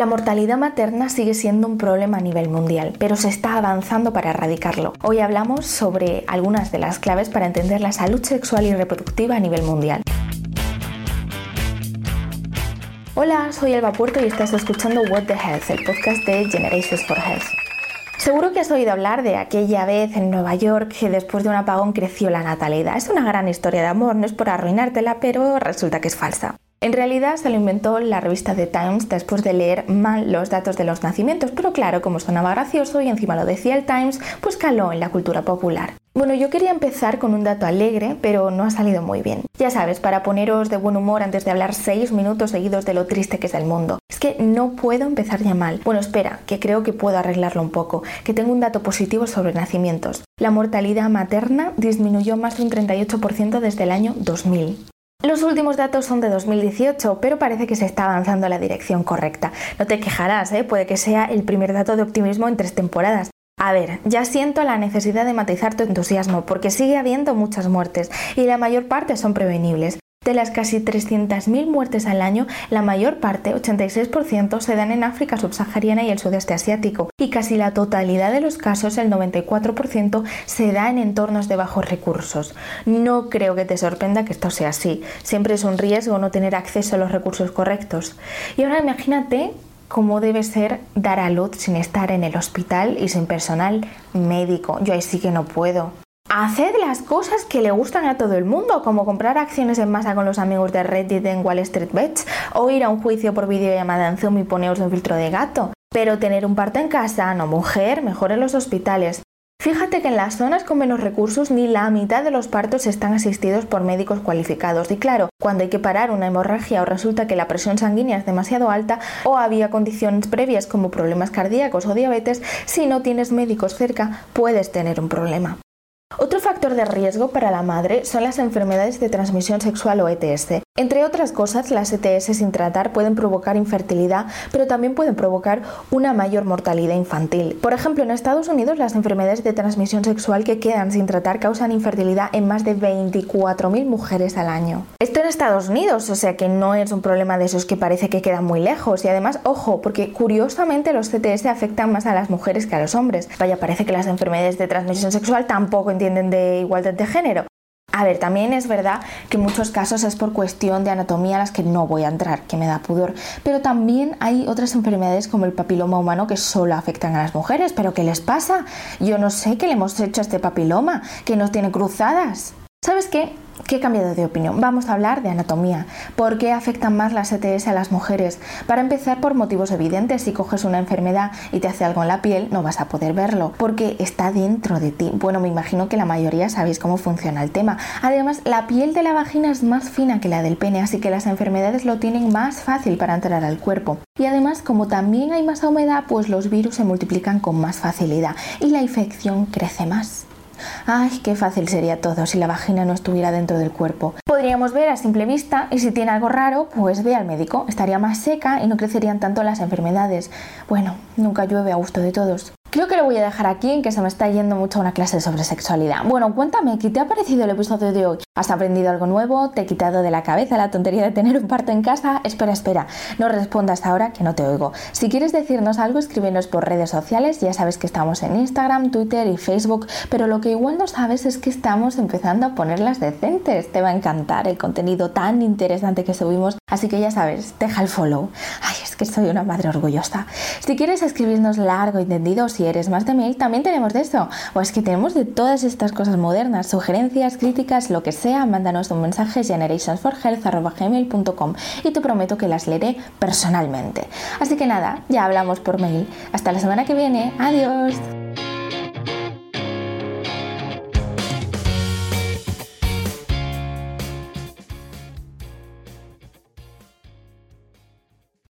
La mortalidad materna sigue siendo un problema a nivel mundial, pero se está avanzando para erradicarlo. Hoy hablamos sobre algunas de las claves para entender la salud sexual y reproductiva a nivel mundial. Hola, soy Elba Puerto y estás escuchando What the Health, el podcast de Generations for Health. Seguro que has oído hablar de aquella vez en Nueva York que después de un apagón creció la natalidad. Es una gran historia de amor, no es por arruinártela, pero resulta que es falsa. En realidad se lo inventó la revista The Times después de leer mal los datos de los nacimientos, pero claro, como sonaba gracioso y encima lo decía el Times, pues caló en la cultura popular. Bueno, yo quería empezar con un dato alegre, pero no ha salido muy bien. Ya sabes, para poneros de buen humor antes de hablar seis minutos seguidos de lo triste que es el mundo. Es que no puedo empezar ya mal. Bueno, espera, que creo que puedo arreglarlo un poco, que tengo un dato positivo sobre nacimientos. La mortalidad materna disminuyó más de un 38% desde el año 2000. Los últimos datos son de 2018, pero parece que se está avanzando en la dirección correcta. No te quejarás, ¿eh? puede que sea el primer dato de optimismo en tres temporadas. A ver, ya siento la necesidad de matizar tu entusiasmo, porque sigue habiendo muchas muertes y la mayor parte son prevenibles. De las casi 300.000 muertes al año, la mayor parte, 86%, se dan en África subsahariana y el sudeste asiático, y casi la totalidad de los casos, el 94%, se da en entornos de bajos recursos. No creo que te sorprenda que esto sea así. Siempre es un riesgo no tener acceso a los recursos correctos. Y ahora imagínate cómo debe ser dar a luz sin estar en el hospital y sin personal médico. Yo ahí sí que no puedo. Haced las cosas que le gustan a todo el mundo, como comprar acciones en masa con los amigos de Reddit en Wall Street Bets o ir a un juicio por videollamada en Zoom y poneros un filtro de gato. Pero tener un parto en casa, no mujer, mejor en los hospitales. Fíjate que en las zonas con menos recursos ni la mitad de los partos están asistidos por médicos cualificados. Y claro, cuando hay que parar una hemorragia o resulta que la presión sanguínea es demasiado alta o había condiciones previas como problemas cardíacos o diabetes, si no tienes médicos cerca puedes tener un problema. Otro factor de riesgo para la madre son las enfermedades de transmisión sexual o ETS. Entre otras cosas, las ETS sin tratar pueden provocar infertilidad, pero también pueden provocar una mayor mortalidad infantil. Por ejemplo, en Estados Unidos las enfermedades de transmisión sexual que quedan sin tratar causan infertilidad en más de 24.000 mujeres al año. Esto en Estados Unidos, o sea que no es un problema de esos que parece que quedan muy lejos. Y además, ojo, porque curiosamente los CTS afectan más a las mujeres que a los hombres. Vaya, parece que las enfermedades de transmisión sexual tampoco entienden de igualdad de género. A ver, también es verdad que en muchos casos es por cuestión de anatomía a las que no voy a entrar, que me da pudor, pero también hay otras enfermedades como el papiloma humano que solo afectan a las mujeres, pero ¿qué les pasa? Yo no sé qué le hemos hecho a este papiloma, que no tiene cruzadas. ¿Sabes qué? ¿Qué he cambiado de opinión? Vamos a hablar de anatomía. ¿Por qué afectan más las ETS a las mujeres? Para empezar, por motivos evidentes, si coges una enfermedad y te hace algo en la piel, no vas a poder verlo, porque está dentro de ti. Bueno, me imagino que la mayoría sabéis cómo funciona el tema. Además, la piel de la vagina es más fina que la del pene, así que las enfermedades lo tienen más fácil para entrar al cuerpo. Y además, como también hay más humedad, pues los virus se multiplican con más facilidad y la infección crece más. Ay, qué fácil sería todo si la vagina no estuviera dentro del cuerpo. Podríamos ver a simple vista y si tiene algo raro, pues ve al médico. Estaría más seca y no crecerían tanto las enfermedades. Bueno, nunca llueve a gusto de todos. Creo que lo voy a dejar aquí en que se me está yendo mucho una clase sobre sexualidad. Bueno, cuéntame, ¿qué te ha parecido el episodio de hoy? ¿Has aprendido algo nuevo? ¿Te he quitado de la cabeza la tontería de tener un parto en casa? Espera, espera, no respondas ahora que no te oigo. Si quieres decirnos algo, escríbenos por redes sociales. Ya sabes que estamos en Instagram, Twitter y Facebook, pero lo que igual no sabes es que estamos empezando a ponerlas decentes. Te va a encantar el contenido tan interesante que subimos, así que ya sabes, deja el follow. Ay, es que soy una madre orgullosa. Si quieres escribirnos largo y entendido, si eres más de mail, también tenemos de eso. O es que tenemos de todas estas cosas modernas, sugerencias, críticas, lo que sea, mándanos un mensaje generationsforhealth.com y te prometo que las leeré personalmente. Así que nada, ya hablamos por mail. Hasta la semana que viene. Adiós.